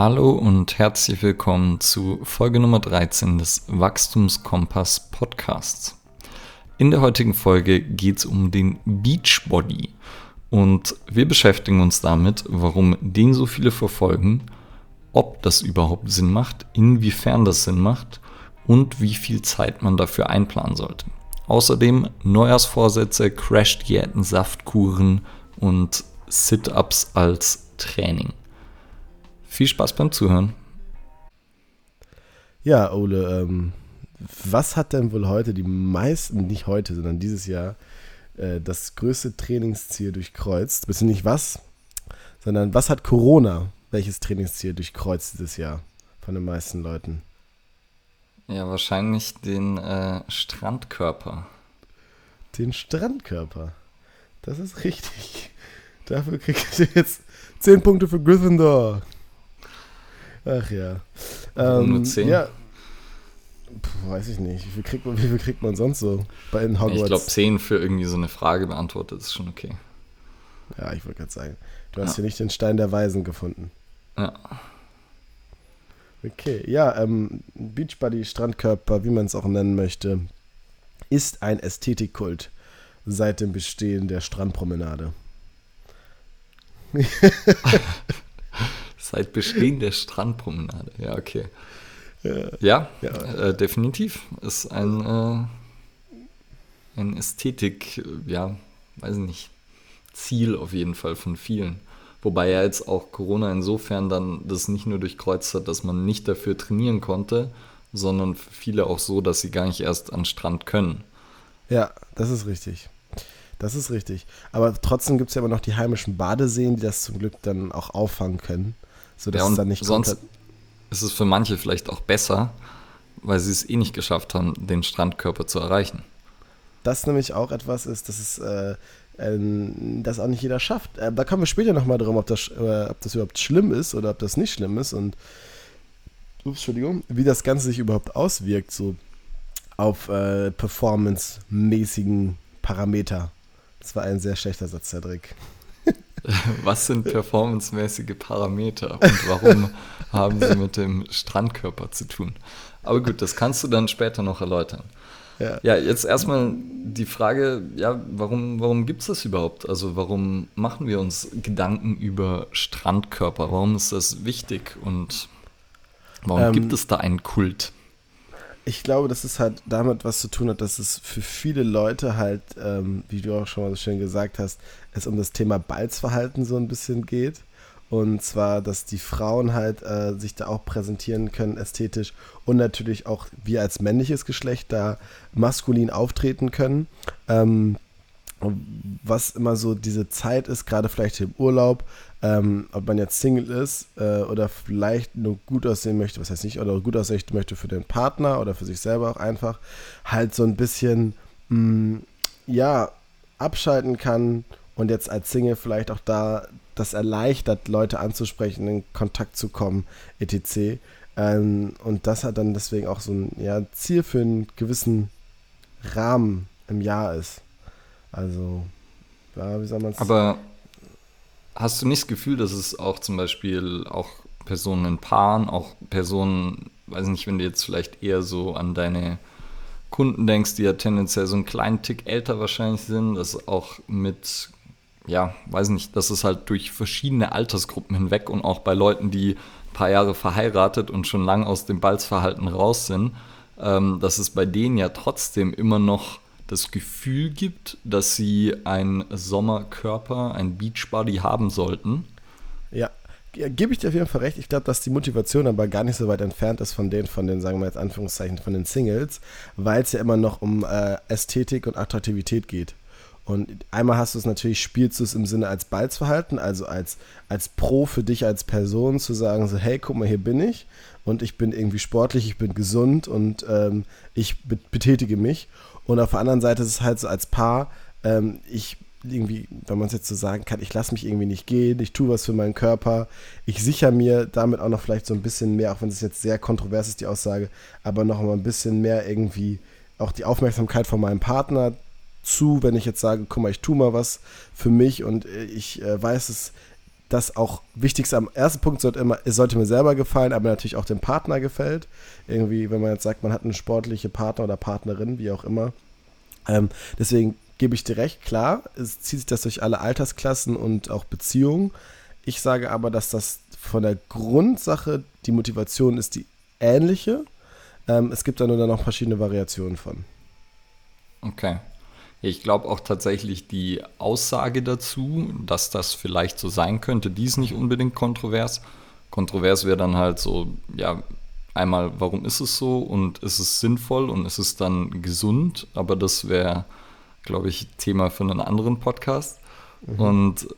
Hallo und herzlich willkommen zu Folge Nummer 13 des Wachstumskompass Podcasts. In der heutigen Folge geht es um den Beachbody und wir beschäftigen uns damit, warum den so viele verfolgen, ob das überhaupt Sinn macht, inwiefern das Sinn macht und wie viel Zeit man dafür einplanen sollte. Außerdem Neujahrsvorsätze, Crash-Diäten, Saftkuren und Sit-Ups als Training. Viel Spaß beim Zuhören. Ja, Ole, ähm, was hat denn wohl heute die meisten, nicht heute, sondern dieses Jahr, äh, das größte Trainingsziel durchkreuzt? Bist du nicht was, sondern was hat Corona, welches Trainingsziel durchkreuzt dieses Jahr von den meisten Leuten? Ja, wahrscheinlich den äh, Strandkörper. Den Strandkörper. Das ist richtig. Dafür kriegst du jetzt 10 Punkte für Gryffindor. Ach ja. Ähm, nur 10? Ja. Puh, weiß ich nicht. Wie viel, kriegt man, wie viel kriegt man sonst so bei in Hogwarts? Ich glaube, 10 für irgendwie so eine Frage beantwortet ist schon okay. Ja, ich wollte gerade sagen. Du hast ja. hier nicht den Stein der Weisen gefunden. Ja. Okay, ja, ähm, Beachbody, Strandkörper, wie man es auch nennen möchte, ist ein Ästhetikkult seit dem Bestehen der Strandpromenade. seit Bestehen der Strandpromenade, ja, okay. Ja, ja. Äh, definitiv. Ist ein, äh, ein Ästhetik, ja, weiß nicht, Ziel auf jeden Fall von vielen. Wobei ja jetzt auch Corona insofern dann das nicht nur durchkreuzt hat, dass man nicht dafür trainieren konnte, sondern für viele auch so, dass sie gar nicht erst an Strand können. Ja, das ist richtig. Das ist richtig. Aber trotzdem gibt es ja immer noch die heimischen Badeseen, die das zum Glück dann auch auffangen können. Sodass ja, es dann nicht sonst ist es für manche vielleicht auch besser, weil sie es eh nicht geschafft haben, den Strandkörper zu erreichen. Das nämlich auch etwas ist, dass es äh, ähm, das auch nicht jeder schafft. Äh, da kommen wir später nochmal drum, ob das, äh, ob das überhaupt schlimm ist oder ob das nicht schlimm ist und ups, Entschuldigung, wie das Ganze sich überhaupt auswirkt, so auf äh, performance-mäßigen Parameter. Das war ein sehr schlechter Satz, Cedric. Was sind performancemäßige Parameter und warum haben sie mit dem Strandkörper zu tun? Aber gut, das kannst du dann später noch erläutern. Ja. ja, jetzt erstmal die Frage, ja, warum, warum gibt es das überhaupt? Also warum machen wir uns Gedanken über Strandkörper? Warum ist das wichtig und warum ähm, gibt es da einen Kult? Ich glaube, dass es halt damit was zu tun hat, dass es für viele Leute halt, ähm, wie du auch schon mal so schön gesagt hast, es um das Thema Balzverhalten so ein bisschen geht. Und zwar, dass die Frauen halt äh, sich da auch präsentieren können, ästhetisch. Und natürlich auch wir als männliches Geschlecht da maskulin auftreten können. Ähm, was immer so diese Zeit ist, gerade vielleicht im Urlaub, ähm, ob man jetzt Single ist äh, oder vielleicht nur gut aussehen möchte, was heißt nicht, oder gut aussehen möchte für den Partner oder für sich selber auch einfach, halt so ein bisschen, mh, mm, ja, abschalten kann und jetzt als Single vielleicht auch da das erleichtert, Leute anzusprechen, in Kontakt zu kommen, etc. Ähm, und das hat dann deswegen auch so ein ja, Ziel für einen gewissen Rahmen im Jahr ist. Also, ja, wie soll man es Aber hast du nicht das Gefühl, dass es auch zum Beispiel auch Personen in Paaren, auch Personen, weiß nicht, wenn du jetzt vielleicht eher so an deine Kunden denkst, die ja tendenziell so einen kleinen Tick älter wahrscheinlich sind, dass auch mit ja, weiß nicht, dass es halt durch verschiedene Altersgruppen hinweg und auch bei Leuten, die ein paar Jahre verheiratet und schon lang aus dem Balzverhalten raus sind, ähm, dass es bei denen ja trotzdem immer noch das Gefühl gibt, dass sie einen Sommerkörper, ein Beachbody haben sollten. Ja, gebe ich dir auf jeden Fall recht. Ich glaube, dass die Motivation aber gar nicht so weit entfernt ist von den, von den, sagen wir jetzt Anführungszeichen, von den Singles, weil es ja immer noch um äh, Ästhetik und Attraktivität geht. Und einmal hast du es natürlich, spielst du es im Sinne als Balzverhalten, also als, als Pro für dich als Person zu sagen, so, hey, guck mal, hier bin ich und ich bin irgendwie sportlich, ich bin gesund und ähm, ich betätige mich. Und auf der anderen Seite ist es halt so als Paar, ähm, ich irgendwie, wenn man es jetzt so sagen kann, ich lasse mich irgendwie nicht gehen, ich tue was für meinen Körper, ich sichere mir damit auch noch vielleicht so ein bisschen mehr, auch wenn es jetzt sehr kontrovers ist, die Aussage, aber noch mal ein bisschen mehr irgendwie auch die Aufmerksamkeit von meinem Partner zu, wenn ich jetzt sage, guck mal, ich tue mal was für mich und ich äh, weiß es, das auch wichtigste am ersten Punkt sollte immer, es sollte mir selber gefallen, aber natürlich auch dem Partner gefällt. Irgendwie, wenn man jetzt sagt, man hat eine sportliche Partner oder Partnerin, wie auch immer. Ähm, deswegen gebe ich dir recht, klar, es zieht sich das durch alle Altersklassen und auch Beziehungen. Ich sage aber, dass das von der Grundsache die Motivation ist die ähnliche. Ähm, es gibt da nur dann noch verschiedene Variationen von. Okay. Ich glaube auch tatsächlich die Aussage dazu, dass das vielleicht so sein könnte, die ist nicht unbedingt kontrovers. Kontrovers wäre dann halt so, ja, einmal, warum ist es so und ist es sinnvoll und ist es dann gesund? Aber das wäre, glaube ich, Thema für einen anderen Podcast. Mhm. Und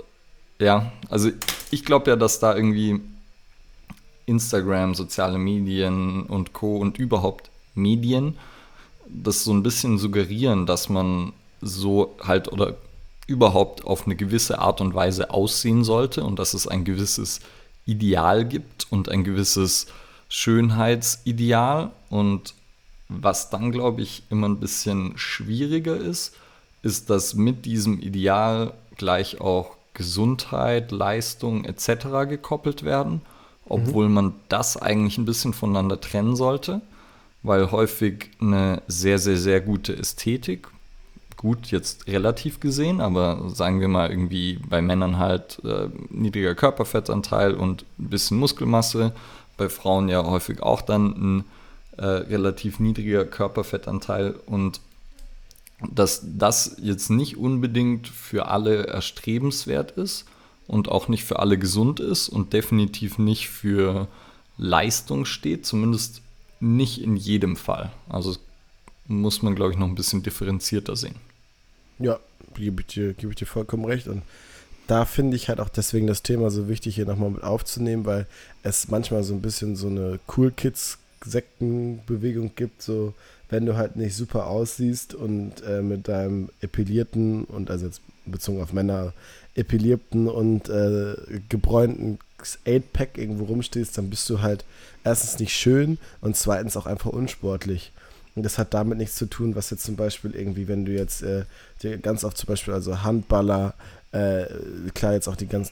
ja, also ich glaube ja, dass da irgendwie Instagram, soziale Medien und Co. und überhaupt Medien das so ein bisschen suggerieren, dass man so halt oder überhaupt auf eine gewisse Art und Weise aussehen sollte und dass es ein gewisses Ideal gibt und ein gewisses Schönheitsideal. Und was dann, glaube ich, immer ein bisschen schwieriger ist, ist, dass mit diesem Ideal gleich auch Gesundheit, Leistung etc. gekoppelt werden, obwohl mhm. man das eigentlich ein bisschen voneinander trennen sollte, weil häufig eine sehr, sehr, sehr gute Ästhetik gut jetzt relativ gesehen, aber sagen wir mal irgendwie bei Männern halt äh, niedriger Körperfettanteil und ein bisschen Muskelmasse, bei Frauen ja häufig auch dann ein äh, relativ niedriger Körperfettanteil und dass das jetzt nicht unbedingt für alle erstrebenswert ist und auch nicht für alle gesund ist und definitiv nicht für Leistung steht, zumindest nicht in jedem Fall. Also muss man, glaube ich, noch ein bisschen differenzierter sehen. Ja, gebe ich, dir, ich dir vollkommen recht. Und da finde ich halt auch deswegen das Thema so wichtig, hier nochmal mit aufzunehmen, weil es manchmal so ein bisschen so eine Cool Kids-Sektenbewegung gibt, so wenn du halt nicht super aussiehst und äh, mit deinem epilierten und also jetzt bezogen auf Männer epilierten und äh, gebräunten 8-Pack irgendwo rumstehst, dann bist du halt erstens nicht schön und zweitens auch einfach unsportlich. Und das hat damit nichts zu tun, was jetzt zum Beispiel irgendwie, wenn du jetzt äh, ganz oft zum Beispiel, also Handballer, äh, klar jetzt auch die ganz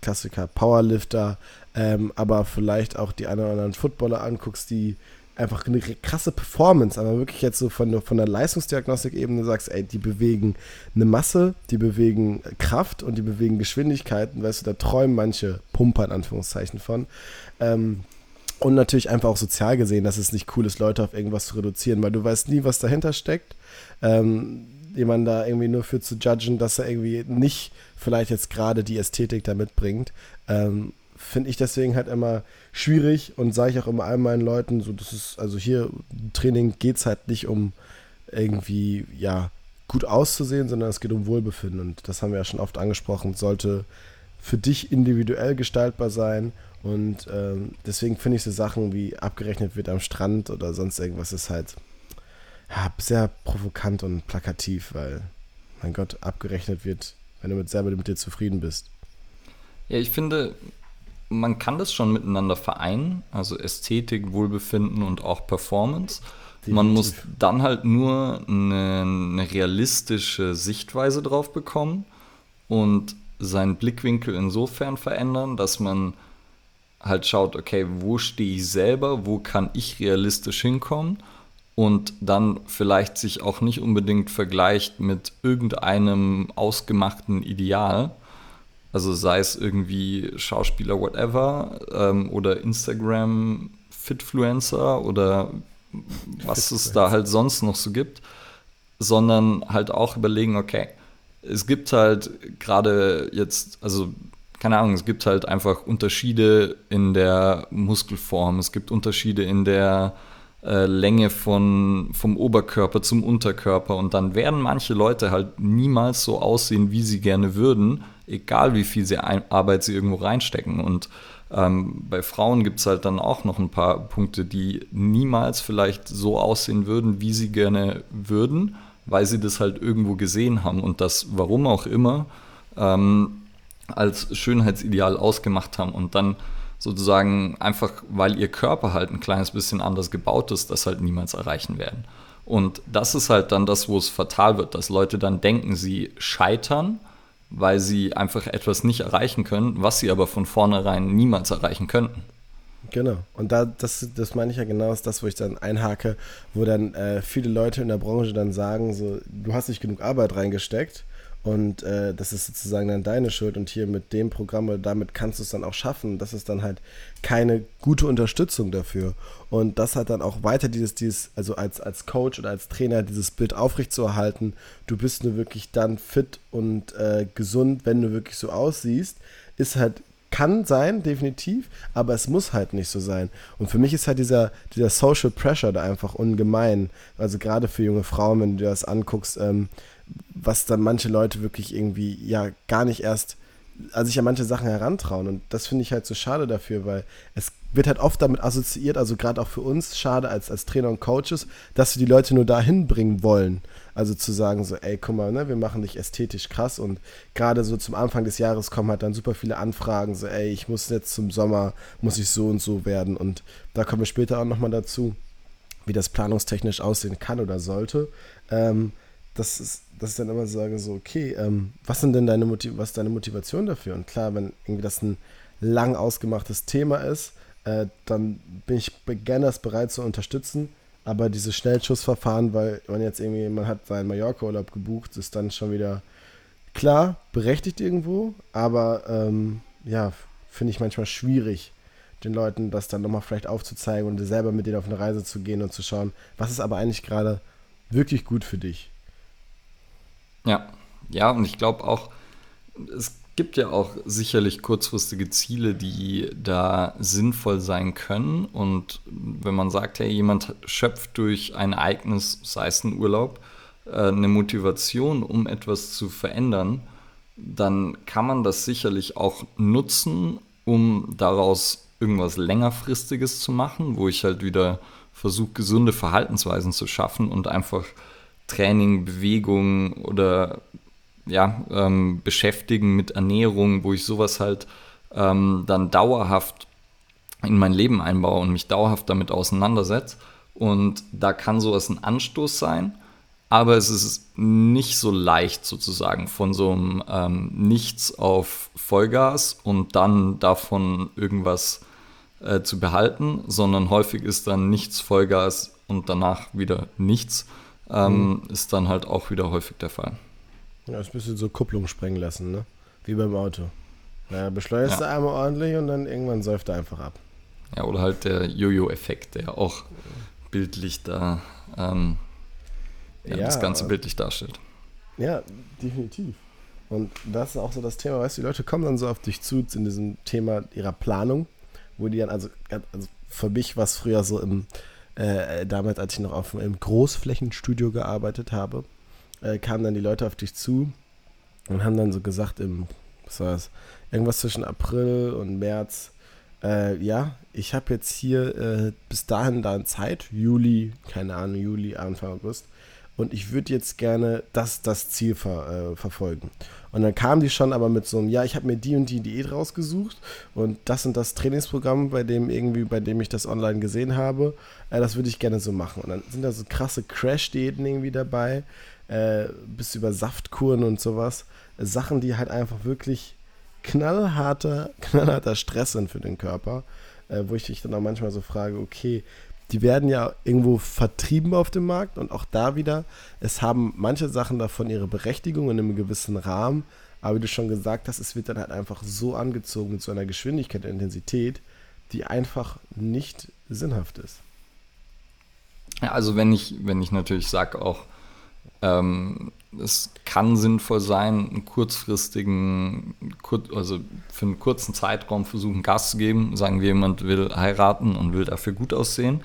Klassiker Powerlifter, ähm, aber vielleicht auch die einen oder anderen Footballer anguckst, die einfach eine krasse Performance, aber wirklich jetzt so von, von der Leistungsdiagnostik-Ebene sagst, ey, die bewegen eine Masse, die bewegen Kraft und die bewegen Geschwindigkeiten, weißt du, da träumen manche Pumper in Anführungszeichen von. Ähm, und natürlich einfach auch sozial gesehen, dass es nicht cool ist, Leute auf irgendwas zu reduzieren, weil du weißt nie, was dahinter steckt. Ähm, jemanden da irgendwie nur für zu judgen, dass er irgendwie nicht vielleicht jetzt gerade die Ästhetik da mitbringt, ähm, finde ich deswegen halt immer schwierig und sage ich auch immer all meinen Leuten, so das ist, also hier Training geht es halt nicht um irgendwie, ja, gut auszusehen, sondern es geht um Wohlbefinden und das haben wir ja schon oft angesprochen, sollte für dich individuell gestaltbar sein und ähm, deswegen finde ich so Sachen wie abgerechnet wird am Strand oder sonst irgendwas ist halt ja, sehr provokant und plakativ, weil, mein Gott, abgerechnet wird, wenn du mit selber mit dir zufrieden bist. Ja, ich finde, man kann das schon miteinander vereinen, also Ästhetik, Wohlbefinden und auch Performance. Definitiv. Man muss dann halt nur eine, eine realistische Sichtweise drauf bekommen und seinen Blickwinkel insofern verändern, dass man halt schaut, okay, wo stehe ich selber, wo kann ich realistisch hinkommen? Und dann vielleicht sich auch nicht unbedingt vergleicht mit irgendeinem ausgemachten Ideal. Also sei es irgendwie Schauspieler, whatever, ähm, oder Instagram, Fitfluencer oder was es da halt sonst noch so gibt, sondern halt auch überlegen, okay, es gibt halt gerade jetzt, also keine Ahnung, es gibt halt einfach Unterschiede in der Muskelform, es gibt Unterschiede in der äh, Länge von, vom Oberkörper zum Unterkörper. Und dann werden manche Leute halt niemals so aussehen, wie sie gerne würden, egal wie viel sie ein, Arbeit sie irgendwo reinstecken. Und ähm, bei Frauen gibt es halt dann auch noch ein paar Punkte, die niemals vielleicht so aussehen würden, wie sie gerne würden, weil sie das halt irgendwo gesehen haben. Und das, warum auch immer, ähm, als Schönheitsideal ausgemacht haben und dann sozusagen einfach, weil ihr Körper halt ein kleines bisschen anders gebaut ist, das halt niemals erreichen werden. Und das ist halt dann das, wo es fatal wird, dass Leute dann denken, sie scheitern, weil sie einfach etwas nicht erreichen können, was sie aber von vornherein niemals erreichen könnten. Genau. Und da, das, das meine ich ja genau, ist das, wo ich dann einhake, wo dann äh, viele Leute in der Branche dann sagen, so, du hast nicht genug Arbeit reingesteckt und äh, das ist sozusagen dann deine Schuld und hier mit dem Programm oder damit kannst du es dann auch schaffen. Das ist dann halt keine gute Unterstützung dafür. Und das hat dann auch weiter dieses, dieses, also als, als Coach oder als Trainer dieses Bild aufrechtzuerhalten. Du bist nur wirklich dann fit und äh, gesund, wenn du wirklich so aussiehst, ist halt kann sein, definitiv, aber es muss halt nicht so sein. Und für mich ist halt dieser, dieser Social Pressure da einfach ungemein. Also gerade für junge Frauen, wenn du dir das anguckst, ähm, was dann manche Leute wirklich irgendwie ja gar nicht erst, also sich an manche Sachen herantrauen. Und das finde ich halt so schade dafür, weil es wird halt oft damit assoziiert, also gerade auch für uns schade als, als Trainer und Coaches, dass wir die Leute nur dahin bringen wollen. Also zu sagen so, ey, guck mal, ne, wir machen dich ästhetisch krass und gerade so zum Anfang des Jahres kommen halt dann super viele Anfragen, so, ey, ich muss jetzt zum Sommer, muss ich so und so werden und da kommen wir später auch nochmal dazu, wie das planungstechnisch aussehen kann oder sollte. Ähm, das ist, dass ich dann immer sage, so, okay, ähm, was sind denn deine Motiv was deine Motivation dafür? Und klar, wenn irgendwie das ein lang ausgemachtes Thema ist, äh, dann bin ich das bereit zu unterstützen. Aber diese Schnellschussverfahren, weil man jetzt irgendwie, man hat seinen Mallorca-Urlaub gebucht, ist dann schon wieder klar, berechtigt irgendwo, aber ähm, ja, finde ich manchmal schwierig, den Leuten das dann nochmal vielleicht aufzuzeigen und selber mit denen auf eine Reise zu gehen und zu schauen, was ist aber eigentlich gerade wirklich gut für dich. Ja, ja, und ich glaube auch, es gibt ja auch sicherlich kurzfristige Ziele, die da sinnvoll sein können. Und wenn man sagt, hey, jemand schöpft durch ein Ereignis, sei es ein Urlaub, äh, eine Motivation, um etwas zu verändern, dann kann man das sicherlich auch nutzen, um daraus irgendwas längerfristiges zu machen, wo ich halt wieder versuche, gesunde Verhaltensweisen zu schaffen und einfach Training, Bewegung oder ja, ähm, beschäftigen mit Ernährung, wo ich sowas halt ähm, dann dauerhaft in mein Leben einbaue und mich dauerhaft damit auseinandersetze. Und da kann sowas ein Anstoß sein, aber es ist nicht so leicht sozusagen von so einem ähm, Nichts auf Vollgas und dann davon irgendwas äh, zu behalten, sondern häufig ist dann nichts Vollgas und danach wieder nichts, ähm, mhm. ist dann halt auch wieder häufig der Fall. Ja, das ist ein bisschen so Kupplung sprengen lassen, ne? Wie beim Auto. Naja, beschleunigst ja. du einmal ordentlich und dann irgendwann säuft er einfach ab. Ja, oder halt der Jojo-Effekt, der auch bildlich da ähm, ja, ja, das Ganze bildlich darstellt. Ja, definitiv. Und das ist auch so das Thema, weißt du, die Leute kommen dann so auf dich zu in diesem Thema ihrer Planung, wo die dann, also, also für mich war es früher so im, äh, damals, als ich noch auf, im Großflächenstudio gearbeitet habe, äh, kamen dann die Leute auf dich zu und haben dann so gesagt, im, was war das, irgendwas zwischen April und März, äh, ja, ich habe jetzt hier äh, bis dahin dann Zeit, Juli, keine Ahnung, Juli, Anfang August, und ich würde jetzt gerne das, das Ziel ver, äh, verfolgen. Und dann kamen die schon aber mit so einem, ja, ich habe mir die und die Diät rausgesucht und das und das Trainingsprogramm, bei dem irgendwie, bei dem ich das online gesehen habe, äh, das würde ich gerne so machen. Und dann sind da so krasse Crash-Diäten irgendwie dabei, äh, bis über Saftkuren und sowas. Sachen, die halt einfach wirklich knallharter, knallharter Stress sind für den Körper, äh, wo ich dich dann auch manchmal so frage, okay, die werden ja irgendwo vertrieben auf dem Markt und auch da wieder, es haben manche Sachen davon ihre Berechtigung in einem gewissen Rahmen, aber wie du schon gesagt hast, es wird dann halt einfach so angezogen zu einer Geschwindigkeit und Intensität, die einfach nicht sinnhaft ist. Ja, also wenn ich, wenn ich natürlich sage auch, ähm, es kann sinnvoll sein, einen kurzfristigen, also für einen kurzen Zeitraum versuchen, Gas zu geben. Sagen wir, jemand will heiraten und will dafür gut aussehen.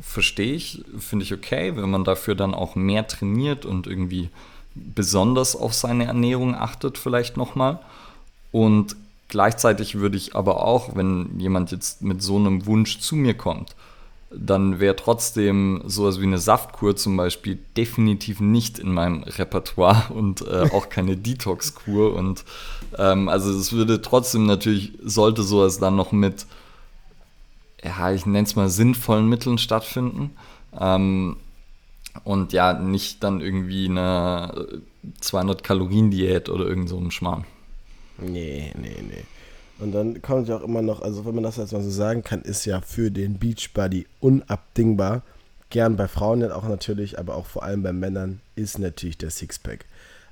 Verstehe ich, finde ich okay, wenn man dafür dann auch mehr trainiert und irgendwie besonders auf seine Ernährung achtet, vielleicht nochmal. Und gleichzeitig würde ich aber auch, wenn jemand jetzt mit so einem Wunsch zu mir kommt, dann wäre trotzdem sowas wie eine Saftkur zum Beispiel definitiv nicht in meinem Repertoire und äh, auch keine Detox-Kur. Und ähm, also es würde trotzdem natürlich, sollte sowas dann noch mit, ja, ich nenne es mal sinnvollen Mitteln stattfinden. Ähm, Und ja, nicht dann irgendwie eine 200 Kalorien Diät oder irgend so ein Schmarrn. Nee, nee, nee. Und dann kommt ja auch immer noch, also wenn man das jetzt mal so sagen kann, ist ja für den Beachbody unabdingbar. Gern bei Frauen auch natürlich, aber auch vor allem bei Männern ist natürlich der Sixpack.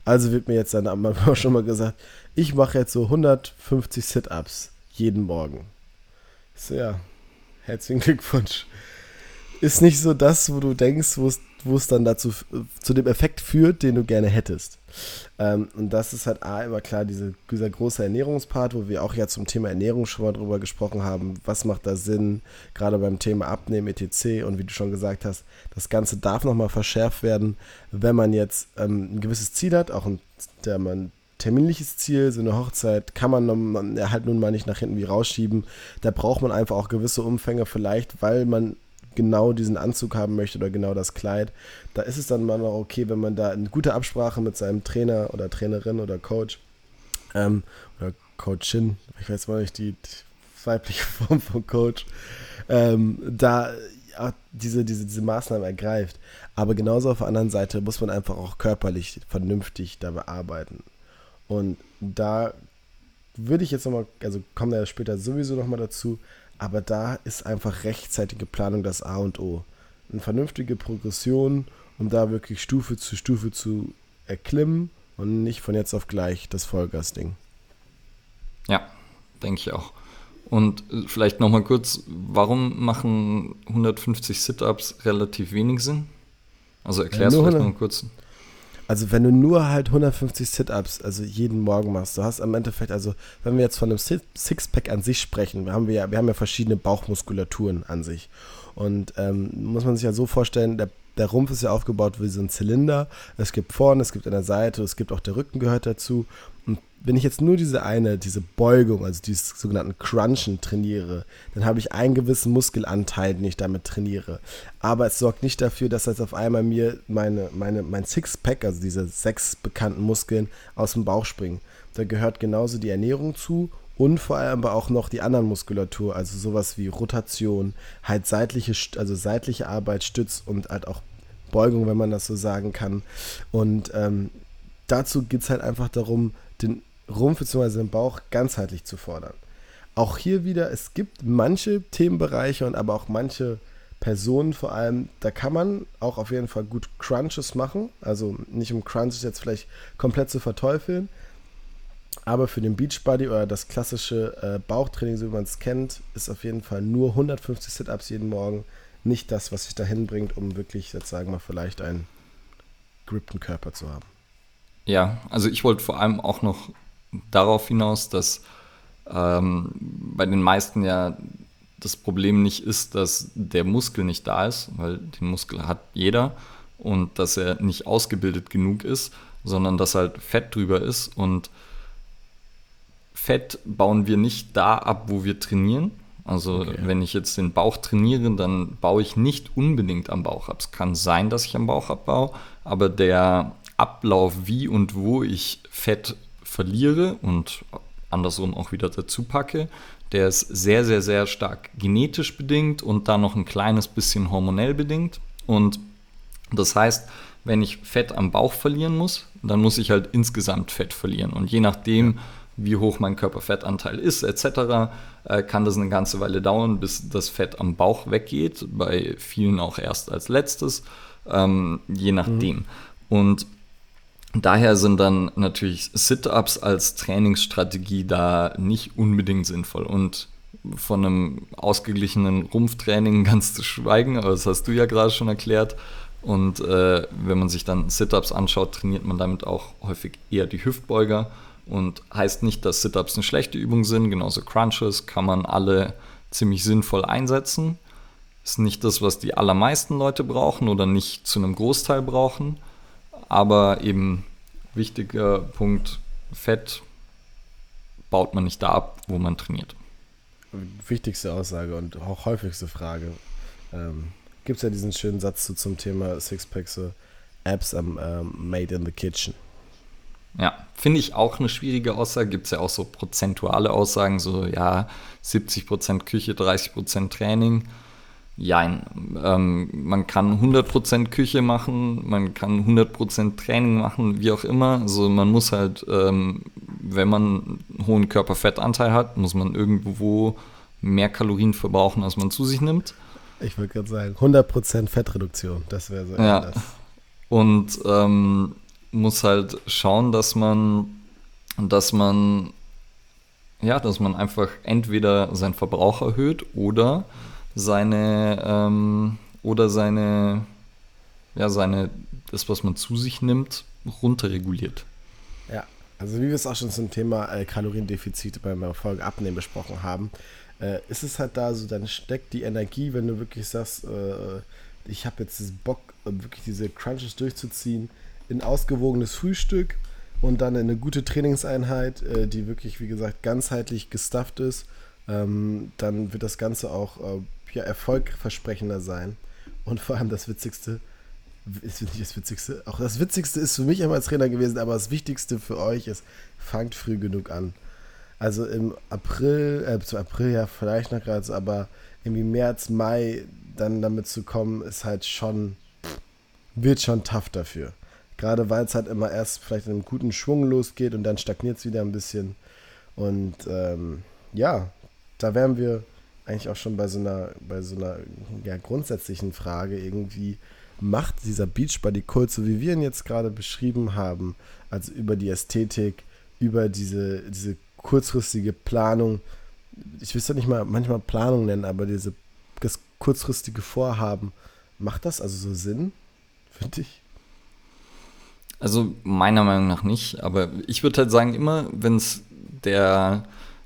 Also wird mir jetzt dann Anfang schon mal gesagt, ich mache jetzt so 150 Sit-Ups jeden Morgen. So, ja, herzlichen Glückwunsch. Ist nicht so das, wo du denkst, wo es wo es dann dazu zu dem Effekt führt, den du gerne hättest. Ähm, und das ist halt A, immer klar, diese, dieser große Ernährungspart, wo wir auch ja zum Thema Ernährung schon mal drüber gesprochen haben. Was macht da Sinn, gerade beim Thema Abnehmen, etc. Und wie du schon gesagt hast, das Ganze darf nochmal verschärft werden, wenn man jetzt ähm, ein gewisses Ziel hat, auch ein, der man terminliches Ziel, so eine Hochzeit kann man halt nun mal nicht nach hinten wie rausschieben. Da braucht man einfach auch gewisse Umfänge vielleicht, weil man genau diesen Anzug haben möchte oder genau das Kleid, da ist es dann mal noch okay, wenn man da eine gute Absprache mit seinem Trainer oder Trainerin oder Coach ähm, oder Coachin, ich weiß mal nicht die, die weibliche Form von Coach, ähm, da ja, diese, diese, diese Maßnahmen ergreift. Aber genauso auf der anderen Seite muss man einfach auch körperlich vernünftig dabei arbeiten. Und da würde ich jetzt nochmal, also kommen wir später sowieso nochmal dazu, aber da ist einfach rechtzeitige Planung das A und O. Eine vernünftige Progression, um da wirklich Stufe zu Stufe zu erklimmen und nicht von jetzt auf gleich das Vollgas-Ding. Ja, denke ich auch. Und äh, vielleicht nochmal kurz, warum machen 150 Sit-Ups relativ wenig Sinn? Also erklär es ja, vielleicht nochmal kurz. Also wenn du nur halt 150 Sit-Ups, also jeden Morgen machst, du hast am Endeffekt, also wenn wir jetzt von einem Sixpack an sich sprechen, wir haben, wir, wir haben ja verschiedene Bauchmuskulaturen an sich. Und ähm, muss man sich ja so vorstellen, der der Rumpf ist ja aufgebaut wie so ein Zylinder. Es gibt vorne, es gibt an der Seite, es gibt auch der Rücken gehört dazu. Wenn ich jetzt nur diese eine, diese Beugung, also dieses sogenannten Crunchen trainiere, dann habe ich einen gewissen Muskelanteil, den ich damit trainiere. Aber es sorgt nicht dafür, dass jetzt auf einmal mir meine, meine, mein Sixpack, also diese sechs bekannten Muskeln, aus dem Bauch springen. Da gehört genauso die Ernährung zu und vor allem aber auch noch die anderen Muskulatur, also sowas wie Rotation, halt seitliche, also seitliche Arbeit, Stütz und halt auch Beugung, wenn man das so sagen kann. Und ähm, dazu geht es halt einfach darum, den Rumpf bzw. den Bauch ganzheitlich zu fordern. Auch hier wieder, es gibt manche Themenbereiche und aber auch manche Personen vor allem, da kann man auch auf jeden Fall gut Crunches machen. Also nicht um Crunches jetzt vielleicht komplett zu verteufeln, aber für den Beachbody oder das klassische äh, Bauchtraining, so wie man es kennt, ist auf jeden Fall nur 150 Sit-Ups jeden Morgen nicht das, was sich dahin bringt, um wirklich, jetzt sagen wir, vielleicht einen grippten Körper zu haben. Ja, also ich wollte vor allem auch noch darauf hinaus, dass ähm, bei den meisten ja das Problem nicht ist, dass der Muskel nicht da ist, weil den Muskel hat jeder und dass er nicht ausgebildet genug ist, sondern dass halt Fett drüber ist und Fett bauen wir nicht da ab, wo wir trainieren. Also okay. wenn ich jetzt den Bauch trainiere, dann baue ich nicht unbedingt am Bauch ab. Es kann sein, dass ich am Bauch abbaue, aber der Ablauf, wie und wo ich Fett verliere und andersrum auch wieder dazu packe, der ist sehr, sehr, sehr stark genetisch bedingt und dann noch ein kleines bisschen hormonell bedingt. Und das heißt, wenn ich Fett am Bauch verlieren muss, dann muss ich halt insgesamt Fett verlieren. Und je nachdem, wie hoch mein Körperfettanteil ist, etc., äh, kann das eine ganze Weile dauern, bis das Fett am Bauch weggeht. Bei vielen auch erst als letztes, ähm, je nachdem. Mhm. Und daher sind dann natürlich Sit-ups als Trainingsstrategie da nicht unbedingt sinnvoll. Und von einem ausgeglichenen Rumpftraining ganz zu schweigen, aber das hast du ja gerade schon erklärt. Und äh, wenn man sich dann Sit-ups anschaut, trainiert man damit auch häufig eher die Hüftbeuger und heißt nicht, dass Sit-Ups eine schlechte Übung sind. Genauso Crunches kann man alle ziemlich sinnvoll einsetzen. Ist nicht das, was die allermeisten Leute brauchen oder nicht zu einem Großteil brauchen. Aber eben wichtiger Punkt, Fett baut man nicht da ab, wo man trainiert. Wichtigste Aussage und auch häufigste Frage. Ähm, Gibt es ja diesen schönen Satz zu, zum Thema Sixpack, so Apps am um, Made in the Kitchen. Ja, finde ich auch eine schwierige Aussage. Gibt es ja auch so prozentuale Aussagen, so ja, 70% Küche, 30% Training. Jein. Ähm, man kann 100% Küche machen, man kann 100% Training machen, wie auch immer. Also man muss halt, ähm, wenn man einen hohen Körperfettanteil hat, muss man irgendwo mehr Kalorien verbrauchen, als man zu sich nimmt. Ich würde gerade sagen, 100% Fettreduktion, das wäre so ja. das. Und ähm, muss halt schauen, dass man, dass man, ja, dass man einfach entweder seinen Verbrauch erhöht oder seine, ähm, oder seine, ja, seine, das, was man zu sich nimmt, runterreguliert. Ja, also wie wir es auch schon zum Thema äh, Kaloriendefizite beim Erfolg Abnehmen besprochen haben, äh, ist es halt da so, dann steckt die Energie, wenn du wirklich sagst, äh, ich habe jetzt Bock, wirklich diese Crunches durchzuziehen, in ausgewogenes Frühstück und dann in eine gute Trainingseinheit, äh, die wirklich, wie gesagt, ganzheitlich gestufft ist, ähm, dann wird das Ganze auch äh, ja, erfolgversprechender sein. Und vor allem das Witzigste, ist nicht das Witzigste, auch das Witzigste ist für mich immer als Trainer gewesen, aber das Wichtigste für euch ist, fangt früh genug an. Also im April, äh, zu April ja vielleicht noch gerade, aber irgendwie März, Mai dann damit zu kommen, ist halt schon, wird schon tough dafür. Gerade weil es halt immer erst vielleicht in einem guten Schwung losgeht und dann stagniert es wieder ein bisschen. Und ähm, ja, da wären wir eigentlich auch schon bei so einer, bei so einer ja, grundsätzlichen Frage irgendwie, macht dieser Beachbody Kult, so wie wir ihn jetzt gerade beschrieben haben, also über die Ästhetik, über diese, diese kurzfristige Planung, ich will es ja nicht mal manchmal Planung nennen, aber diese, das kurzfristige Vorhaben, macht das also so Sinn für dich? Also meiner Meinung nach nicht, aber ich würde halt sagen, immer wenn es der,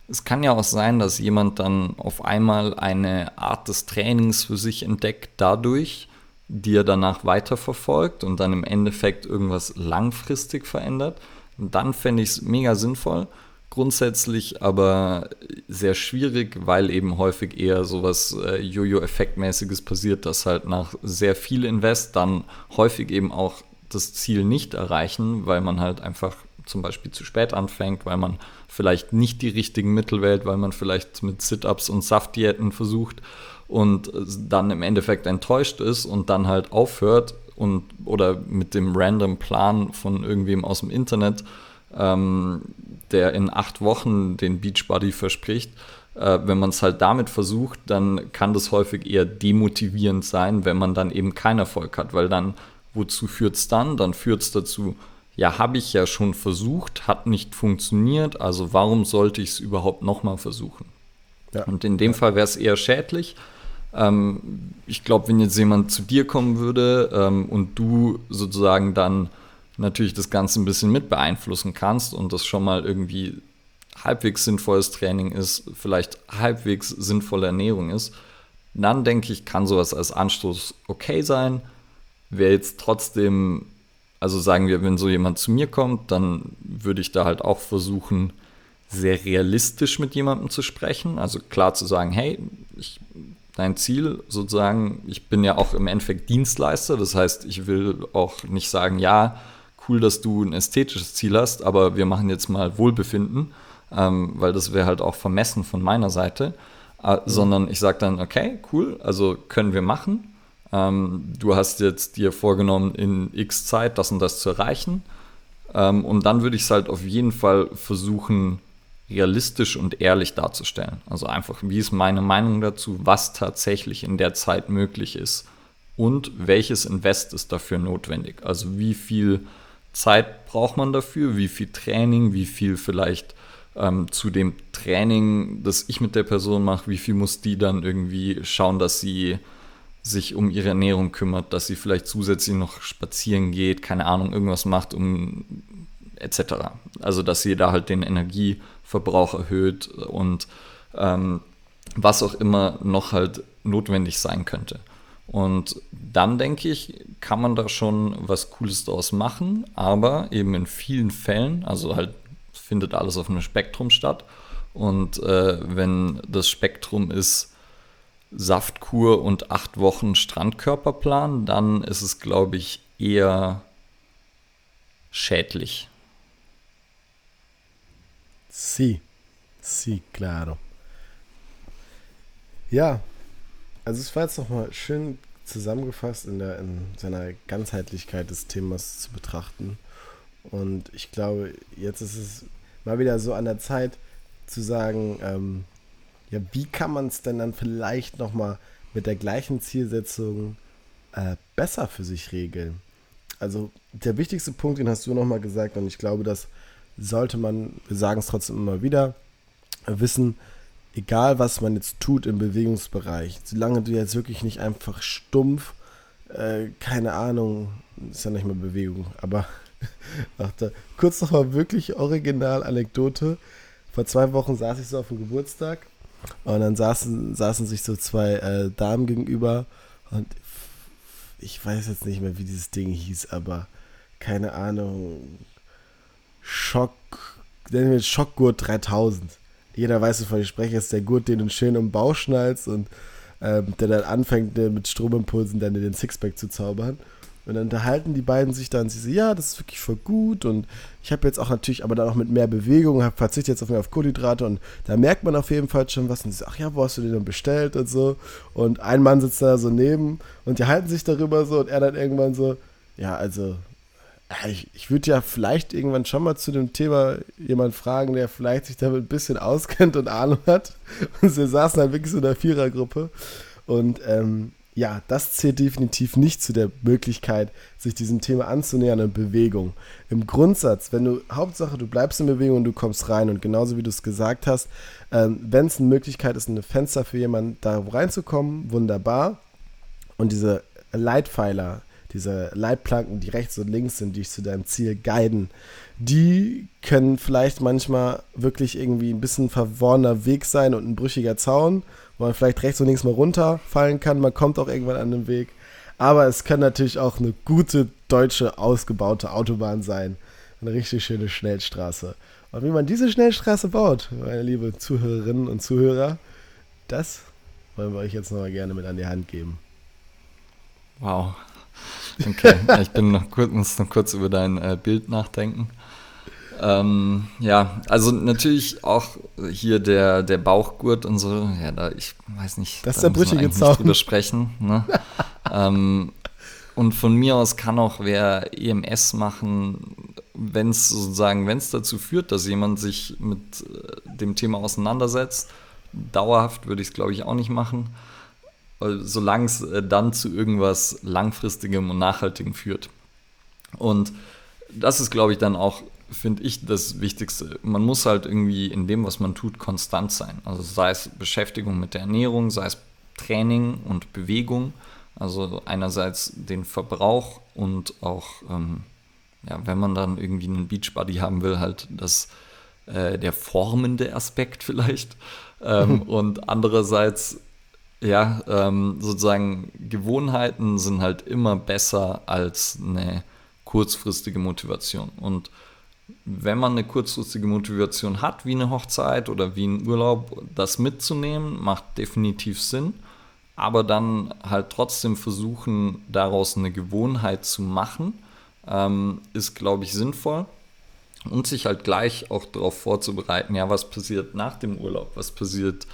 es kann ja auch sein, dass jemand dann auf einmal eine Art des Trainings für sich entdeckt dadurch, die er danach weiterverfolgt und dann im Endeffekt irgendwas langfristig verändert. Und dann fände ich es mega sinnvoll grundsätzlich aber sehr schwierig, weil eben häufig eher sowas äh, Jojo-Effektmäßiges passiert, dass halt nach sehr viel Invest dann häufig eben auch das Ziel nicht erreichen, weil man halt einfach zum Beispiel zu spät anfängt, weil man vielleicht nicht die richtigen Mittel wählt, weil man vielleicht mit Sit-Ups und Saftdiäten versucht und dann im Endeffekt enttäuscht ist und dann halt aufhört und oder mit dem random Plan von irgendwem aus dem Internet ähm, der in acht Wochen den Beachbody verspricht, äh, wenn man es halt damit versucht, dann kann das häufig eher demotivierend sein, wenn man dann eben keinen Erfolg hat, weil dann, wozu führt es dann? Dann führt es dazu, ja, habe ich ja schon versucht, hat nicht funktioniert, also warum sollte ich es überhaupt nochmal versuchen? Ja. Und in dem ja. Fall wäre es eher schädlich. Ähm, ich glaube, wenn jetzt jemand zu dir kommen würde ähm, und du sozusagen dann natürlich das Ganze ein bisschen mit beeinflussen kannst und das schon mal irgendwie halbwegs sinnvolles Training ist, vielleicht halbwegs sinnvolle Ernährung ist, dann denke ich, kann sowas als Anstoß okay sein. Wer jetzt trotzdem, also sagen wir, wenn so jemand zu mir kommt, dann würde ich da halt auch versuchen, sehr realistisch mit jemandem zu sprechen. Also klar zu sagen, hey, ich, dein Ziel sozusagen, ich bin ja auch im Endeffekt Dienstleister, das heißt, ich will auch nicht sagen, ja, cool, dass du ein ästhetisches Ziel hast, aber wir machen jetzt mal Wohlbefinden, ähm, weil das wäre halt auch vermessen von meiner Seite, äh, mhm. sondern ich sage dann, okay, cool, also können wir machen. Ähm, du hast jetzt dir vorgenommen, in x Zeit das und das zu erreichen. Ähm, und dann würde ich es halt auf jeden Fall versuchen, realistisch und ehrlich darzustellen. Also einfach, wie ist meine Meinung dazu, was tatsächlich in der Zeit möglich ist und welches Invest ist dafür notwendig. Also wie viel Zeit braucht man dafür, wie viel Training, wie viel vielleicht ähm, zu dem Training, das ich mit der Person mache, wie viel muss die dann irgendwie schauen, dass sie sich um ihre Ernährung kümmert, dass sie vielleicht zusätzlich noch spazieren geht, keine Ahnung, irgendwas macht, um etc. Also dass sie da halt den Energieverbrauch erhöht und ähm, was auch immer noch halt notwendig sein könnte. Und dann denke ich, kann man da schon was Cooles draus machen, aber eben in vielen Fällen, also halt findet alles auf einem Spektrum statt. Und äh, wenn das Spektrum ist Saftkur und acht Wochen Strandkörperplan, dann ist es, glaube ich, eher schädlich. Sí, sí, claro. Ja, Also es war jetzt nochmal schön zusammengefasst in, der, in seiner Ganzheitlichkeit des Themas zu betrachten. Und ich glaube, jetzt ist es mal wieder so an der Zeit zu sagen, ähm, ja, wie kann man es denn dann vielleicht nochmal mit der gleichen Zielsetzung äh, besser für sich regeln? Also der wichtigste Punkt, den hast du nochmal gesagt und ich glaube, das sollte man, wir sagen es trotzdem immer wieder, wissen, egal was man jetzt tut im Bewegungsbereich, solange du jetzt wirklich nicht einfach stumpf, äh, keine Ahnung, ist ja nicht mehr Bewegung, aber ach, da, kurz nochmal wirklich original Anekdote. Vor zwei Wochen saß ich so auf dem Geburtstag und dann saßen, saßen sich so zwei äh, Damen gegenüber und ich weiß jetzt nicht mehr, wie dieses Ding hieß, aber keine Ahnung. Schock, nennen wir Schockgurt 3000 jeder weiß, wovon ich spreche, ist der Gurt, den du schön um den Bauch schnallst und ähm, der dann anfängt, mit Stromimpulsen dann in den Sixpack zu zaubern. Und dann unterhalten die beiden sich dann, sie so, ja, das ist wirklich voll gut und ich habe jetzt auch natürlich, aber dann auch mit mehr Bewegung, habe verzichtet jetzt auf mehr auf Kohlenhydrate und da merkt man auf jeden Fall schon was und sie so, ach ja, wo hast du den denn bestellt und so und ein Mann sitzt da so neben und die halten sich darüber so und er dann irgendwann so, ja, also ich, ich würde ja vielleicht irgendwann schon mal zu dem Thema jemand fragen, der vielleicht sich damit ein bisschen auskennt und Ahnung hat. Und wir saßen halt wirklich so in der Vierergruppe. Und ähm, ja, das zählt definitiv nicht zu der Möglichkeit, sich diesem Thema anzunähern in Bewegung. Im Grundsatz, wenn du, Hauptsache du bleibst in Bewegung und du kommst rein und genauso wie du es gesagt hast, ähm, wenn es eine Möglichkeit ist, ein Fenster für jemanden da reinzukommen, wunderbar. Und diese Leitpfeiler, diese Leitplanken, die rechts und links sind, die dich zu deinem Ziel guiden, die können vielleicht manchmal wirklich irgendwie ein bisschen verworrener Weg sein und ein brüchiger Zaun, wo man vielleicht rechts und links mal runterfallen kann. Man kommt auch irgendwann an den Weg. Aber es kann natürlich auch eine gute deutsche ausgebaute Autobahn sein. Eine richtig schöne Schnellstraße. Und wie man diese Schnellstraße baut, meine liebe Zuhörerinnen und Zuhörer, das wollen wir euch jetzt nochmal gerne mit an die Hand geben. Wow, Okay, ich bin noch kurz, muss noch kurz über dein äh, Bild nachdenken. Ähm, ja, also natürlich auch hier der, der Bauchgurt und so, ja, da, ich weiß nicht, das ist der brüchige Zaun. Nicht drüber sprechen. Ne? ähm, und von mir aus kann auch wer EMS machen, wenn es sozusagen, wenn es dazu führt, dass jemand sich mit äh, dem Thema auseinandersetzt. Dauerhaft würde ich es, glaube ich, auch nicht machen solange es äh, dann zu irgendwas Langfristigem und Nachhaltigem führt. Und das ist, glaube ich, dann auch, finde ich, das Wichtigste. Man muss halt irgendwie in dem, was man tut, konstant sein. Also sei es Beschäftigung mit der Ernährung, sei es Training und Bewegung. Also einerseits den Verbrauch und auch, ähm, ja, wenn man dann irgendwie einen Beachbody haben will, halt das, äh, der formende Aspekt vielleicht. Ähm, und andererseits ja, ähm, sozusagen Gewohnheiten sind halt immer besser als eine kurzfristige Motivation. Und wenn man eine kurzfristige Motivation hat, wie eine Hochzeit oder wie ein Urlaub, das mitzunehmen, macht definitiv Sinn. Aber dann halt trotzdem versuchen, daraus eine Gewohnheit zu machen, ähm, ist, glaube ich, sinnvoll. Und sich halt gleich auch darauf vorzubereiten, ja, was passiert nach dem Urlaub, was passiert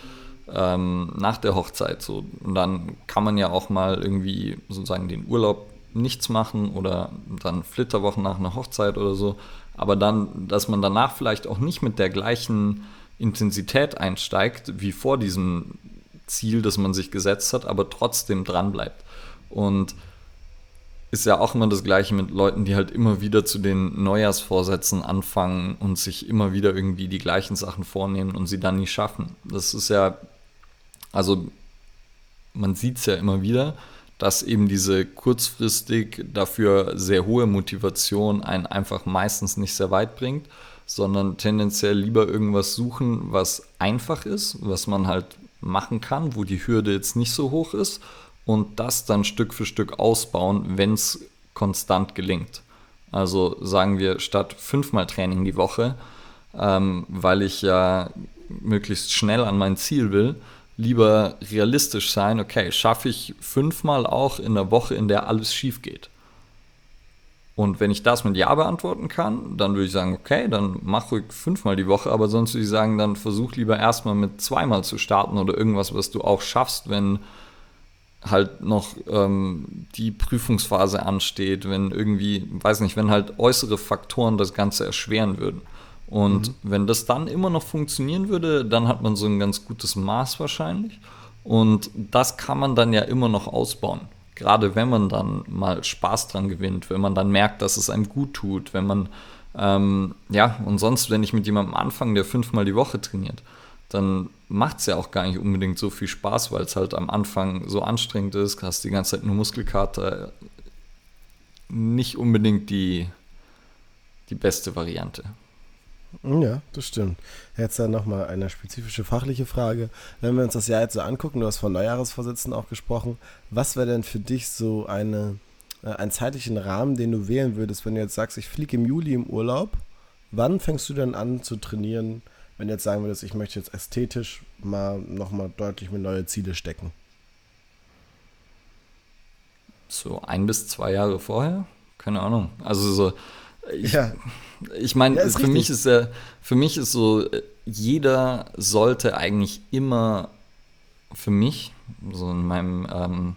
ähm, nach der Hochzeit. So. Und dann kann man ja auch mal irgendwie sozusagen den Urlaub nichts machen oder dann Flitterwochen nach einer Hochzeit oder so. Aber dann, dass man danach vielleicht auch nicht mit der gleichen Intensität einsteigt wie vor diesem Ziel, das man sich gesetzt hat, aber trotzdem dran bleibt. Und ist ja auch immer das Gleiche mit Leuten, die halt immer wieder zu den Neujahrsvorsätzen anfangen und sich immer wieder irgendwie die gleichen Sachen vornehmen und sie dann nicht schaffen. Das ist ja also man sieht es ja immer wieder, dass eben diese kurzfristig dafür sehr hohe Motivation einen einfach meistens nicht sehr weit bringt, sondern tendenziell lieber irgendwas suchen, was einfach ist, was man halt machen kann, wo die Hürde jetzt nicht so hoch ist und das dann Stück für Stück ausbauen, wenn es konstant gelingt. Also sagen wir statt fünfmal Training die Woche, ähm, weil ich ja möglichst schnell an mein Ziel will, lieber realistisch sein, okay, schaffe ich fünfmal auch in der Woche, in der alles schief geht. Und wenn ich das mit Ja beantworten kann, dann würde ich sagen, okay, dann mach ruhig fünfmal die Woche, aber sonst würde ich sagen, dann versuch lieber erstmal mit zweimal zu starten oder irgendwas, was du auch schaffst, wenn halt noch ähm, die Prüfungsphase ansteht, wenn irgendwie, weiß nicht, wenn halt äußere Faktoren das Ganze erschweren würden. Und mhm. wenn das dann immer noch funktionieren würde, dann hat man so ein ganz gutes Maß wahrscheinlich. Und das kann man dann ja immer noch ausbauen. Gerade wenn man dann mal Spaß dran gewinnt, wenn man dann merkt, dass es einem gut tut, wenn man, ähm, ja, und sonst, wenn ich mit jemandem anfange, der fünfmal die Woche trainiert, dann macht es ja auch gar nicht unbedingt so viel Spaß, weil es halt am Anfang so anstrengend ist, hast die ganze Zeit nur Muskelkater. Nicht unbedingt die, die beste Variante. Ja, das stimmt. Jetzt dann nochmal eine spezifische fachliche Frage. Wenn wir uns das Jahr jetzt so angucken, du hast von Neujahresvorsitzenden auch gesprochen, was wäre denn für dich so eine, äh, einen zeitlichen Rahmen, den du wählen würdest, wenn du jetzt sagst, ich fliege im Juli im Urlaub, wann fängst du denn an zu trainieren, wenn du jetzt sagen würdest, ich möchte jetzt ästhetisch mal nochmal deutlich mit neue Ziele stecken? So ein bis zwei Jahre vorher? Keine Ahnung. Also so, ich, ja. ich meine, ja, für mich ist ja, für mich ist so, jeder sollte eigentlich immer für mich, so in meinem ähm,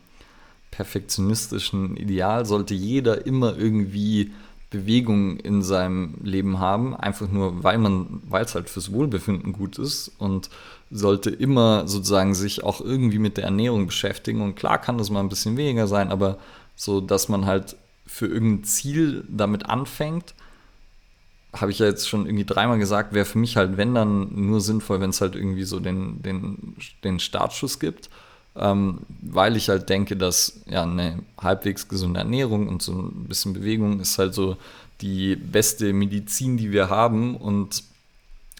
perfektionistischen Ideal, sollte jeder immer irgendwie Bewegung in seinem Leben haben, einfach nur, weil man, weil es halt fürs Wohlbefinden gut ist und sollte immer sozusagen sich auch irgendwie mit der Ernährung beschäftigen. Und klar kann das mal ein bisschen weniger sein, aber so, dass man halt für irgendein Ziel damit anfängt, habe ich ja jetzt schon irgendwie dreimal gesagt, wäre für mich halt, wenn dann nur sinnvoll, wenn es halt irgendwie so den, den, den Startschuss gibt ähm, weil ich halt denke, dass ja eine halbwegs gesunde Ernährung und so ein bisschen Bewegung ist halt so die beste Medizin, die wir haben und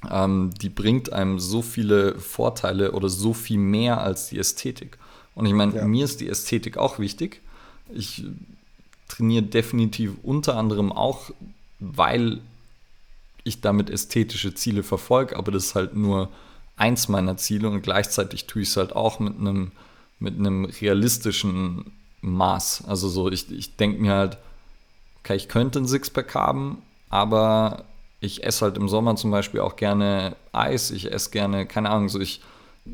ähm, die bringt einem so viele Vorteile oder so viel mehr als die Ästhetik. Und ich meine, ja. mir ist die Ästhetik auch wichtig. Ich trainiere definitiv unter anderem auch, weil ich damit ästhetische Ziele verfolge, aber das ist halt nur eins meiner Ziele und gleichzeitig tue ich es halt auch mit einem, mit einem realistischen Maß. Also so, ich, ich denke mir halt, okay, ich könnte ein Sixpack haben, aber ich esse halt im Sommer zum Beispiel auch gerne Eis, ich esse gerne, keine Ahnung, so ich,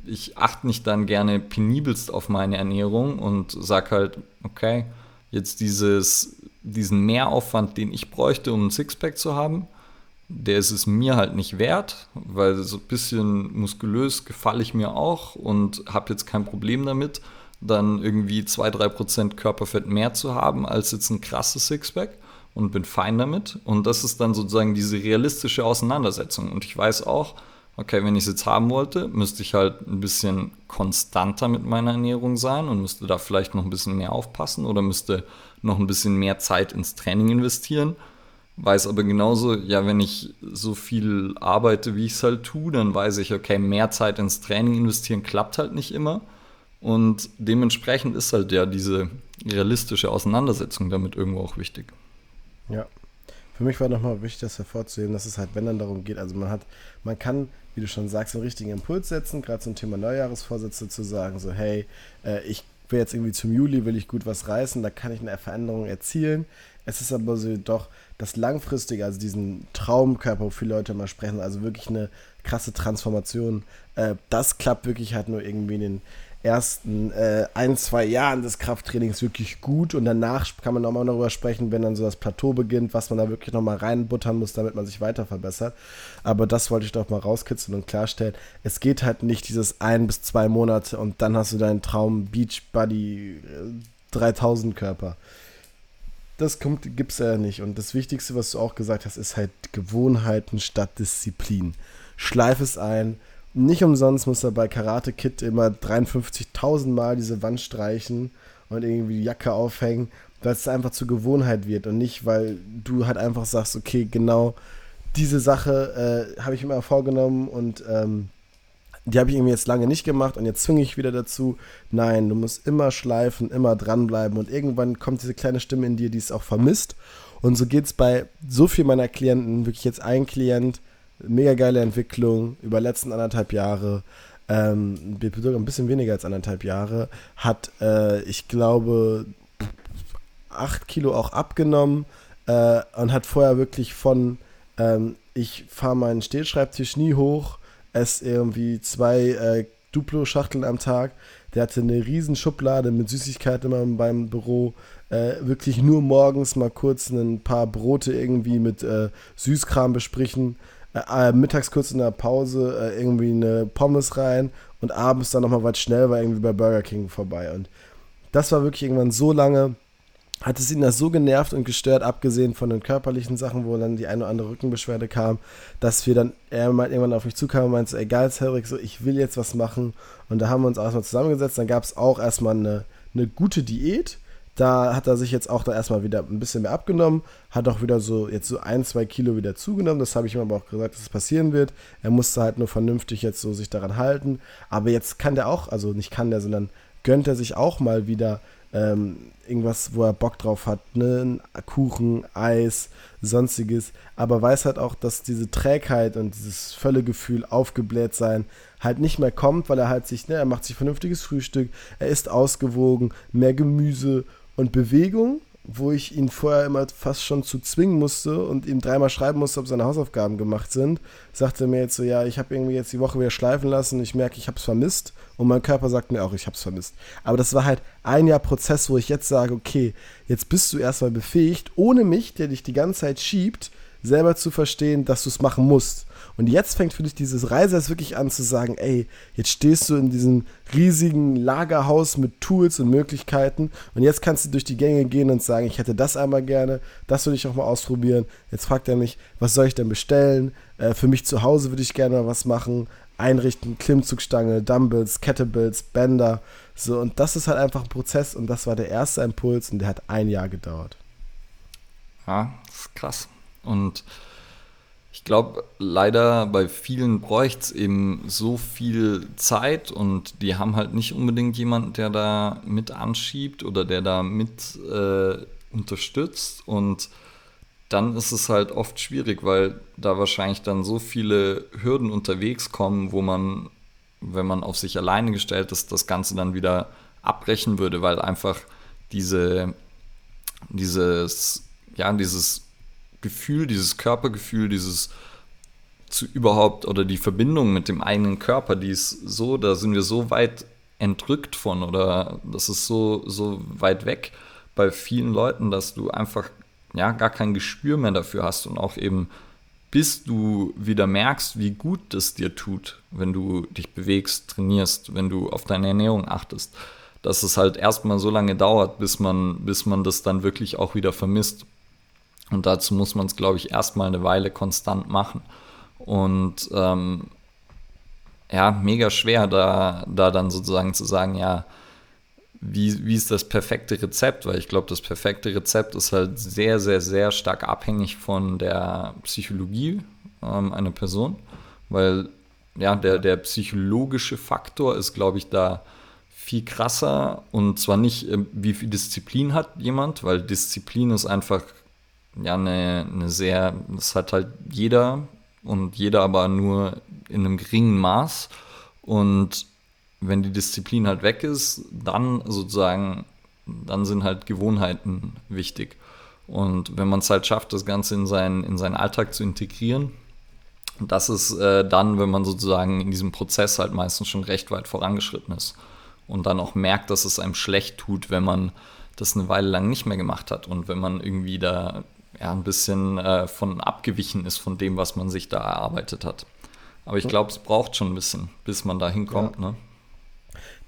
ich achte nicht dann gerne penibelst auf meine Ernährung und sage halt, okay, jetzt dieses, diesen Mehraufwand, den ich bräuchte, um ein Sixpack zu haben, der ist es mir halt nicht wert, weil so ein bisschen muskulös gefalle ich mir auch und habe jetzt kein Problem damit, dann irgendwie 2-3% Körperfett mehr zu haben als jetzt ein krasses Sixpack und bin fein damit. Und das ist dann sozusagen diese realistische Auseinandersetzung. Und ich weiß auch, okay, wenn ich es jetzt haben wollte, müsste ich halt ein bisschen konstanter mit meiner Ernährung sein und müsste da vielleicht noch ein bisschen mehr aufpassen oder müsste noch ein bisschen mehr Zeit ins Training investieren weiß aber genauso, ja, wenn ich so viel arbeite, wie ich es halt tue, dann weiß ich, okay, mehr Zeit ins Training investieren klappt halt nicht immer. Und dementsprechend ist halt ja diese realistische Auseinandersetzung damit irgendwo auch wichtig. Ja. Für mich war nochmal wichtig, das hervorzuheben, dass es halt, wenn dann darum geht, also man hat, man kann, wie du schon sagst, einen richtigen Impuls setzen, gerade zum Thema Neujahresvorsätze zu sagen, so, hey, äh, ich will jetzt irgendwie zum Juli, will ich gut was reißen, da kann ich eine Veränderung erzielen. Es ist aber so doch das Langfristige, also diesen Traumkörper, wo viele Leute mal sprechen, also wirklich eine krasse Transformation, äh, das klappt wirklich halt nur irgendwie in den ersten äh, ein, zwei Jahren des Krafttrainings wirklich gut und danach kann man nochmal darüber sprechen, wenn dann so das Plateau beginnt, was man da wirklich nochmal reinbuttern muss, damit man sich weiter verbessert. Aber das wollte ich doch mal rauskitzeln und klarstellen. Es geht halt nicht dieses ein bis zwei Monate und dann hast du deinen Traum Beach Buddy 3000 äh, Körper das gibt es ja nicht. Und das Wichtigste, was du auch gesagt hast, ist halt Gewohnheiten statt Disziplin. Schleif es ein. Nicht umsonst muss er bei Karate Kid immer 53.000 Mal diese Wand streichen und irgendwie die Jacke aufhängen, weil es einfach zur Gewohnheit wird und nicht, weil du halt einfach sagst, okay, genau diese Sache äh, habe ich mir vorgenommen und ähm, die habe ich irgendwie jetzt lange nicht gemacht und jetzt zwinge ich wieder dazu. Nein, du musst immer schleifen, immer dranbleiben und irgendwann kommt diese kleine Stimme in dir, die es auch vermisst. Und so geht es bei so viel meiner Klienten, wirklich jetzt ein Klient, mega geile Entwicklung über letzten anderthalb Jahre, ähm, ein bisschen weniger als anderthalb Jahre, hat, äh, ich glaube, acht Kilo auch abgenommen äh, und hat vorher wirklich von, ähm, ich fahre meinen Stehschreibtisch nie hoch, esse irgendwie zwei äh, Duplo-Schachteln am Tag, Der hatte eine riesen Schublade mit Süßigkeiten immer beim Büro. Äh, wirklich nur morgens mal kurz ein paar Brote irgendwie mit äh, Süßkram besprechen. Äh, äh, mittags kurz in der Pause äh, irgendwie eine Pommes rein und abends dann nochmal was schnell war irgendwie bei Burger King vorbei. Und das war wirklich irgendwann so lange, hat es ihn das so genervt und gestört, abgesehen von den körperlichen Sachen, wo dann die eine oder andere Rückenbeschwerde kam, dass wir dann, er mal irgendwann auf mich zukam und meinte, egal, Cedric, so, ich will jetzt was machen. Und da haben wir uns erstmal zusammengesetzt. Dann gab es auch erstmal eine, eine gute Diät. Da hat er sich jetzt auch da erstmal wieder ein bisschen mehr abgenommen, hat auch wieder so jetzt so ein, zwei Kilo wieder zugenommen. Das habe ich ihm aber auch gesagt, dass es das passieren wird. Er musste halt nur vernünftig jetzt so sich daran halten. Aber jetzt kann der auch, also nicht kann der, sondern gönnt er sich auch mal wieder ähm, irgendwas, wo er Bock drauf hat, ne? Kuchen, Eis, sonstiges, aber weiß halt auch, dass diese Trägheit und dieses Völlegefühl, aufgebläht sein, halt nicht mehr kommt, weil er halt sich, ne, er macht sich vernünftiges Frühstück, er isst ausgewogen, mehr Gemüse und Bewegung wo ich ihn vorher immer fast schon zu zwingen musste und ihm dreimal schreiben musste, ob seine Hausaufgaben gemacht sind, sagte er mir jetzt so, ja, ich habe irgendwie jetzt die Woche wieder schleifen lassen, ich merke, ich habe es vermisst und mein Körper sagt mir auch, ich habe es vermisst. Aber das war halt ein Jahr Prozess, wo ich jetzt sage, okay, jetzt bist du erstmal befähigt, ohne mich, der dich die ganze Zeit schiebt, selber zu verstehen, dass du es machen musst. Und jetzt fängt für dich dieses Reise wirklich an zu sagen, ey, jetzt stehst du in diesem riesigen Lagerhaus mit Tools und Möglichkeiten und jetzt kannst du durch die Gänge gehen und sagen, ich hätte das einmal gerne, das würde ich auch mal ausprobieren. Jetzt fragt er mich, was soll ich denn bestellen? Äh, für mich zu Hause würde ich gerne mal was machen. Einrichten, Klimmzugstange, Dumbbells, Kettlebells, Bänder. So, und das ist halt einfach ein Prozess und das war der erste Impuls und der hat ein Jahr gedauert. Ja, ist krass. Und ich glaube, leider bei vielen bräuchte es eben so viel Zeit und die haben halt nicht unbedingt jemanden, der da mit anschiebt oder der da mit äh, unterstützt. Und dann ist es halt oft schwierig, weil da wahrscheinlich dann so viele Hürden unterwegs kommen, wo man, wenn man auf sich alleine gestellt ist, das Ganze dann wieder abbrechen würde, weil einfach diese, dieses, ja, dieses Gefühl, dieses Körpergefühl, dieses zu überhaupt oder die Verbindung mit dem eigenen Körper, die ist so, da sind wir so weit entrückt von oder das ist so, so weit weg bei vielen Leuten, dass du einfach ja gar kein Gespür mehr dafür hast und auch eben bis du wieder merkst, wie gut es dir tut, wenn du dich bewegst, trainierst, wenn du auf deine Ernährung achtest, dass es halt erstmal so lange dauert, bis man, bis man das dann wirklich auch wieder vermisst. Und dazu muss man es, glaube ich, erstmal eine Weile konstant machen. Und ähm, ja, mega schwer, da, da dann sozusagen zu sagen, ja, wie, wie ist das perfekte Rezept? Weil ich glaube, das perfekte Rezept ist halt sehr, sehr, sehr stark abhängig von der Psychologie ähm, einer Person. Weil ja, der, der psychologische Faktor ist, glaube ich, da viel krasser. Und zwar nicht, äh, wie viel Disziplin hat jemand, weil Disziplin ist einfach ja, eine, eine sehr, das hat halt jeder und jeder aber nur in einem geringen Maß. Und wenn die Disziplin halt weg ist, dann sozusagen, dann sind halt Gewohnheiten wichtig. Und wenn man es halt schafft, das Ganze in seinen, in seinen Alltag zu integrieren, das ist äh, dann, wenn man sozusagen in diesem Prozess halt meistens schon recht weit vorangeschritten ist und dann auch merkt, dass es einem schlecht tut, wenn man das eine Weile lang nicht mehr gemacht hat und wenn man irgendwie da ja, ein bisschen äh, von abgewichen ist von dem, was man sich da erarbeitet hat. Aber ich glaube, es braucht schon ein bisschen, bis man da hinkommt. Ja. Ne?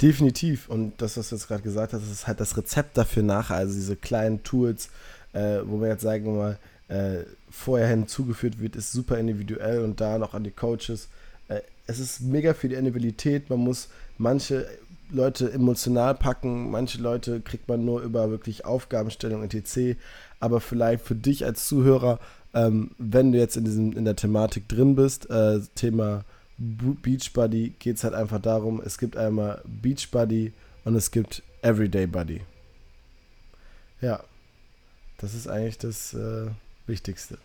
Definitiv. Und das, was du jetzt gerade gesagt hast, ist halt das Rezept dafür nach. Also diese kleinen Tools, äh, wo wir jetzt sagen wir mal, äh, vorher hinzugeführt wird, ist super individuell und da noch an die Coaches. Äh, es ist mega für die Individualität. Man muss manche Leute emotional packen, manche Leute kriegt man nur über wirklich Aufgabenstellung etc aber vielleicht für dich als Zuhörer, ähm, wenn du jetzt in, diesem, in der Thematik drin bist, äh, Thema Beachbody, geht es halt einfach darum, es gibt einmal Beachbody und es gibt Everyday Buddy. Ja, das ist eigentlich das äh, Wichtigste.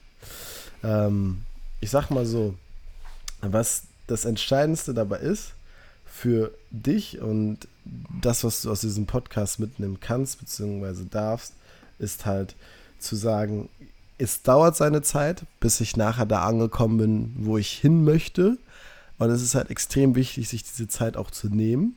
Ähm, ich sag mal so, was das Entscheidendste dabei ist, für dich und das, was du aus diesem Podcast mitnehmen kannst, beziehungsweise darfst, ist halt, zu sagen, es dauert seine Zeit, bis ich nachher da angekommen bin, wo ich hin möchte. Und es ist halt extrem wichtig, sich diese Zeit auch zu nehmen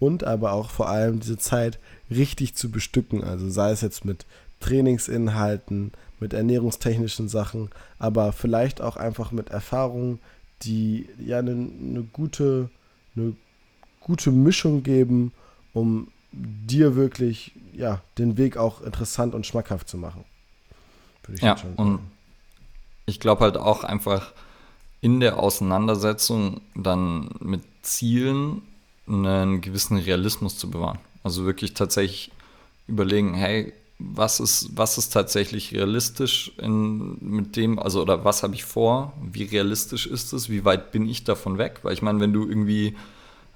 und aber auch vor allem diese Zeit richtig zu bestücken. Also sei es jetzt mit Trainingsinhalten, mit ernährungstechnischen Sachen, aber vielleicht auch einfach mit Erfahrungen, die ja eine, eine gute, eine gute Mischung geben, um dir wirklich ja, den Weg auch interessant und schmackhaft zu machen. ja, und ich glaube halt auch einfach in der Auseinandersetzung dann mit Zielen einen gewissen Realismus zu bewahren. Also wirklich tatsächlich überlegen, hey, was ist, was ist tatsächlich realistisch in, mit dem, also oder was habe ich vor, wie realistisch ist es, wie weit bin ich davon weg? Weil ich meine, wenn du irgendwie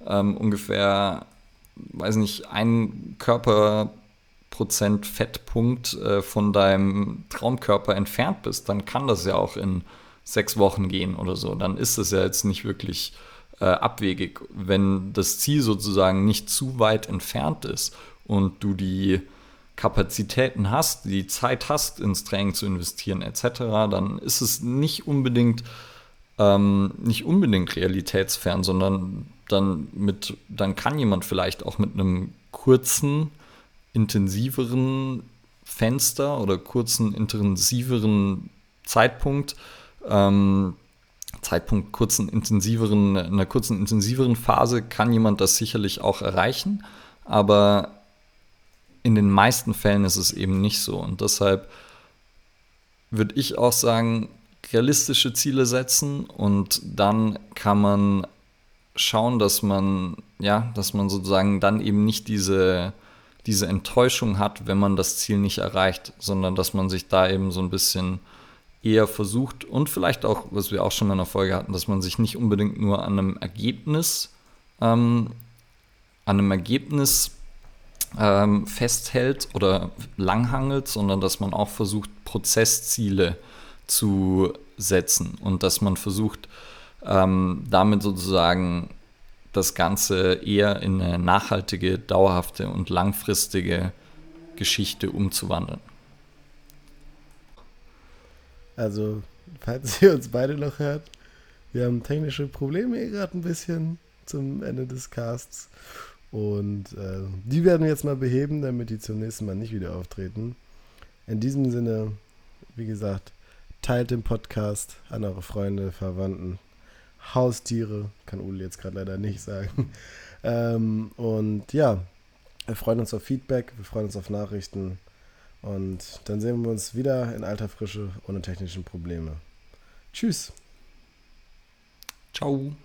ähm, ungefähr, weiß nicht, ein Körperprozent Fettpunkt äh, von deinem Traumkörper entfernt bist, dann kann das ja auch in sechs Wochen gehen oder so. Dann ist es ja jetzt nicht wirklich äh, abwegig, wenn das Ziel sozusagen nicht zu weit entfernt ist und du die Kapazitäten hast, die Zeit hast, ins Training zu investieren etc., dann ist es nicht unbedingt ähm, nicht unbedingt realitätsfern, sondern dann mit, dann kann jemand vielleicht auch mit einem kurzen, intensiveren Fenster oder kurzen, intensiveren Zeitpunkt, ähm, Zeitpunkt kurzen, intensiveren, in einer kurzen, intensiveren Phase kann jemand das sicherlich auch erreichen, aber in den meisten Fällen ist es eben nicht so. Und deshalb würde ich auch sagen, realistische Ziele setzen und dann kann man schauen, dass man, ja, dass man sozusagen dann eben nicht diese, diese Enttäuschung hat, wenn man das Ziel nicht erreicht, sondern dass man sich da eben so ein bisschen eher versucht und vielleicht auch, was wir auch schon in der Folge hatten, dass man sich nicht unbedingt nur an einem Ergebnis, ähm, an einem Ergebnis ähm, festhält oder langhangelt, sondern dass man auch versucht, Prozessziele zu setzen und dass man versucht, ähm, damit sozusagen das Ganze eher in eine nachhaltige, dauerhafte und langfristige Geschichte umzuwandeln. Also, falls ihr uns beide noch hört, wir haben technische Probleme hier gerade ein bisschen zum Ende des Casts. Und äh, die werden wir jetzt mal beheben, damit die zum nächsten Mal nicht wieder auftreten. In diesem Sinne, wie gesagt, teilt den Podcast an eure Freunde, Verwandten, Haustiere, kann Uli jetzt gerade leider nicht sagen. Ähm, und ja, wir freuen uns auf Feedback, wir freuen uns auf Nachrichten. Und dann sehen wir uns wieder in alter Frische ohne technischen Probleme. Tschüss. Ciao.